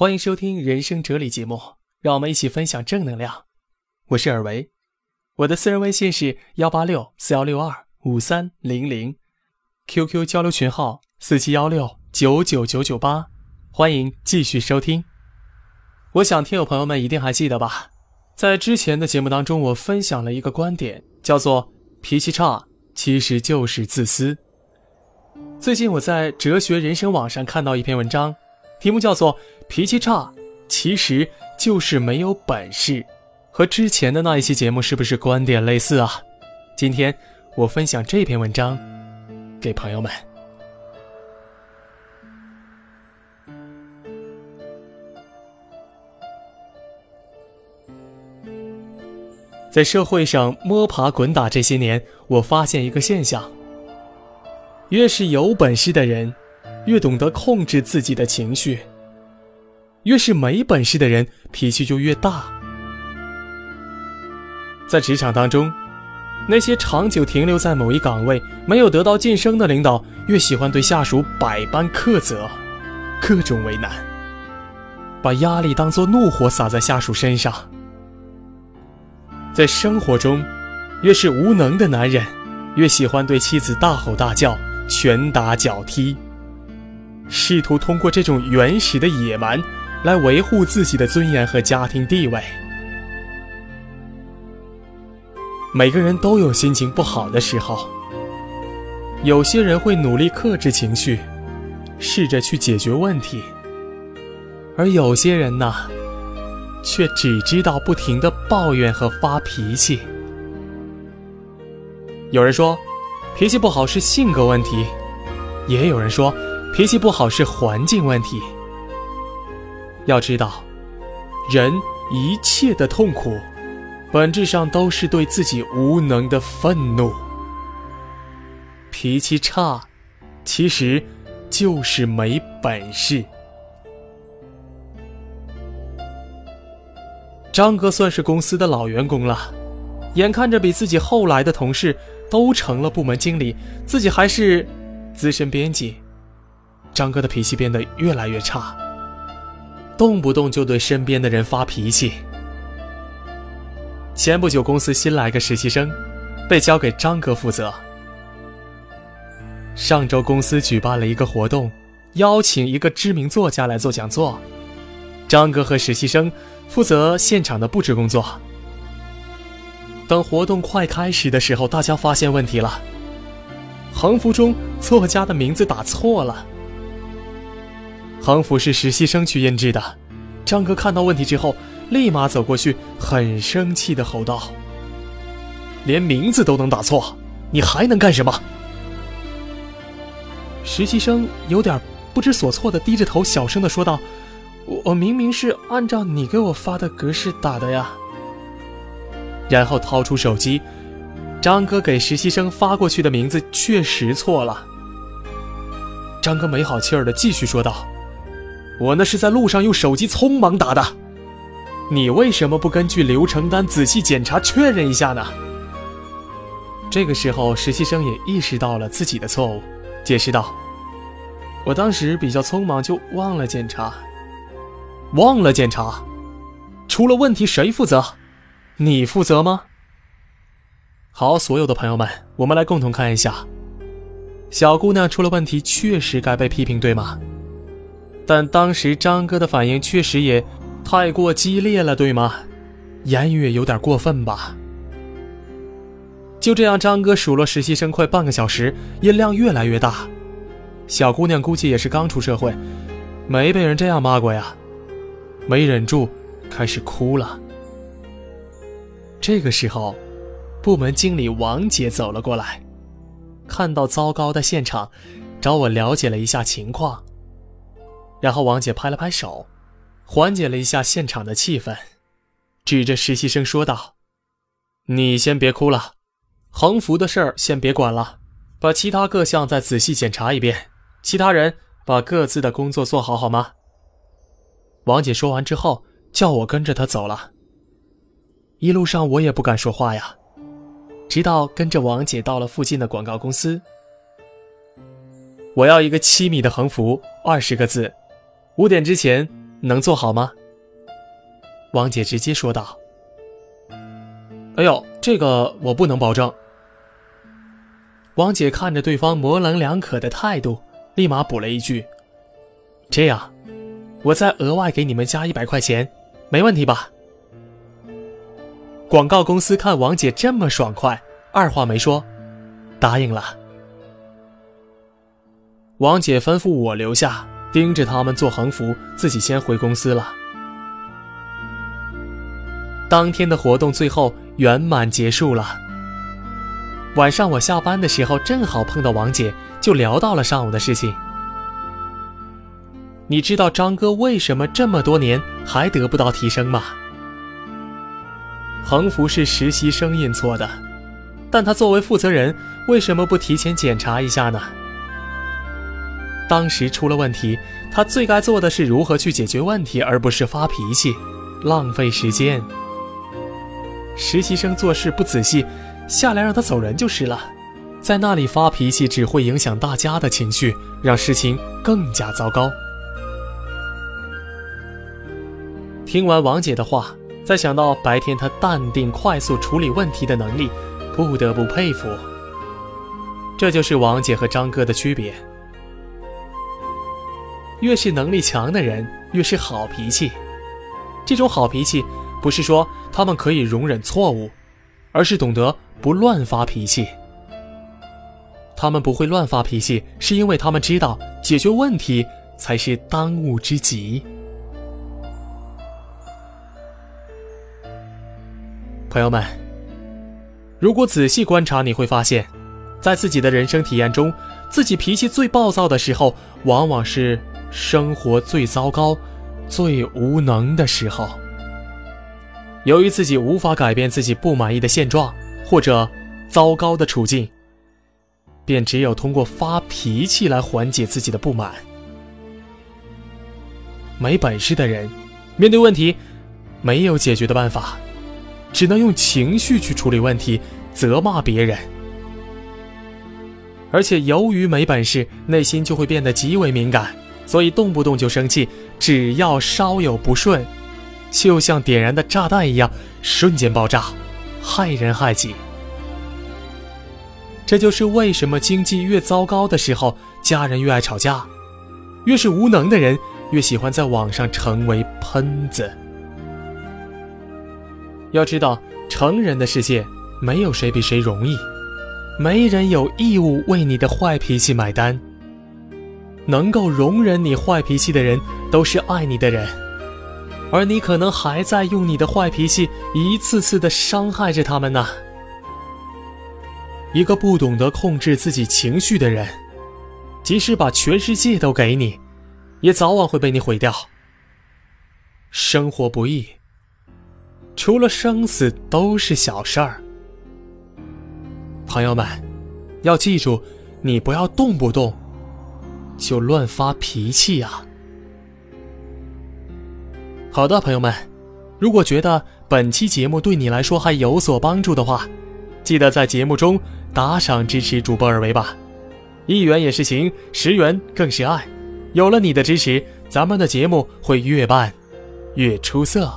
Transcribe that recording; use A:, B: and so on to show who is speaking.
A: 欢迎收听人生哲理节目，让我们一起分享正能量。我是尔维，我的私人微信是幺八六四幺六二五三零零，QQ 交流群号四七幺六九九九九八，欢迎继续收听。我想听友朋友们一定还记得吧，在之前的节目当中，我分享了一个观点，叫做脾气差其实就是自私。最近我在哲学人生网上看到一篇文章。题目叫做“脾气差，其实就是没有本事”，和之前的那一期节目是不是观点类似啊？今天我分享这篇文章给朋友们。在社会上摸爬滚打这些年，我发现一个现象：越是有本事的人。越懂得控制自己的情绪，越是没本事的人，脾气就越大。在职场当中，那些长久停留在某一岗位、没有得到晋升的领导，越喜欢对下属百般苛责，各种为难，把压力当作怒火撒在下属身上。在生活中，越是无能的男人，越喜欢对妻子大吼大叫、拳打脚踢。试图通过这种原始的野蛮来维护自己的尊严和家庭地位。每个人都有心情不好的时候，有些人会努力克制情绪，试着去解决问题，而有些人呢，却只知道不停的抱怨和发脾气。有人说，脾气不好是性格问题，也有人说。脾气不好是环境问题。要知道，人一切的痛苦，本质上都是对自己无能的愤怒。脾气差，其实就是没本事。张哥算是公司的老员工了，眼看着比自己后来的同事都成了部门经理，自己还是资深编辑。张哥的脾气变得越来越差，动不动就对身边的人发脾气。前不久，公司新来个实习生，被交给张哥负责。上周，公司举办了一个活动，邀请一个知名作家来做讲座。张哥和实习生负责现场的布置工作。等活动快开始的时候，大家发现问题了，横幅中作家的名字打错了。横幅是实习生去印制的，张哥看到问题之后，立马走过去，很生气的吼道：“连名字都能打错，你还能干什么？”实习生有点不知所措的低着头，小声的说道：“我我明明是按照你给我发的格式打的呀。”然后掏出手机，张哥给实习生发过去的名字确实错了。张哥没好气儿的继续说道。我那是在路上用手机匆忙打的，你为什么不根据流程单仔细检查确认一下呢？这个时候，实习生也意识到了自己的错误，解释道：“我当时比较匆忙，就忘了检查。忘了检查，出了问题谁负责？你负责吗？”好，所有的朋友们，我们来共同看一下，小姑娘出了问题，确实该被批评，对吗？但当时张哥的反应确实也太过激烈了，对吗？言语有点过分吧？就这样，张哥数落实习生快半个小时，音量越来越大。小姑娘估计也是刚出社会，没被人这样骂过呀，没忍住开始哭了。这个时候，部门经理王姐走了过来，看到糟糕的现场，找我了解了一下情况。然后王姐拍了拍手，缓解了一下现场的气氛，指着实习生说道：“你先别哭了，横幅的事儿先别管了，把其他各项再仔细检查一遍。其他人把各自的工作做好，好吗？”王姐说完之后，叫我跟着她走了。一路上我也不敢说话呀，直到跟着王姐到了附近的广告公司。我要一个七米的横幅，二十个字。五点之前能做好吗？王姐直接说道。哎呦，这个我不能保证。王姐看着对方模棱两可的态度，立马补了一句：“这样，我再额外给你们加一百块钱，没问题吧？”广告公司看王姐这么爽快，二话没说，答应了。王姐吩咐我留下，盯着他们做横幅，自己先回公司了。当天的活动最后圆满结束了。晚上我下班的时候正好碰到王姐，就聊到了上午的事情。你知道张哥为什么这么多年还得不到提升吗？横幅是实习生印错的，但他作为负责人，为什么不提前检查一下呢？当时出了问题，他最该做的是如何去解决问题，而不是发脾气，浪费时间。实习生做事不仔细，下来让他走人就是了。在那里发脾气只会影响大家的情绪，让事情更加糟糕。听完王姐的话，再想到白天她淡定快速处理问题的能力，不得不佩服。这就是王姐和张哥的区别。越是能力强的人，越是好脾气。这种好脾气。不是说他们可以容忍错误，而是懂得不乱发脾气。他们不会乱发脾气，是因为他们知道解决问题才是当务之急。朋友们，如果仔细观察，你会发现，在自己的人生体验中，自己脾气最暴躁的时候，往往是生活最糟糕、最无能的时候。由于自己无法改变自己不满意的现状或者糟糕的处境，便只有通过发脾气来缓解自己的不满。没本事的人，面对问题没有解决的办法，只能用情绪去处理问题，责骂别人。而且由于没本事，内心就会变得极为敏感，所以动不动就生气，只要稍有不顺。就像点燃的炸弹一样，瞬间爆炸，害人害己。这就是为什么经济越糟糕的时候，家人越爱吵架；越是无能的人，越喜欢在网上成为喷子。要知道，成人的世界没有谁比谁容易，没人有义务为你的坏脾气买单。能够容忍你坏脾气的人，都是爱你的人。而你可能还在用你的坏脾气一次次的伤害着他们呢。一个不懂得控制自己情绪的人，即使把全世界都给你，也早晚会被你毁掉。生活不易，除了生死都是小事儿。朋友们，要记住，你不要动不动就乱发脾气啊。好的，朋友们，如果觉得本期节目对你来说还有所帮助的话，记得在节目中打赏支持主播二维吧，一元也是情，十元更是爱。有了你的支持，咱们的节目会越办越出色。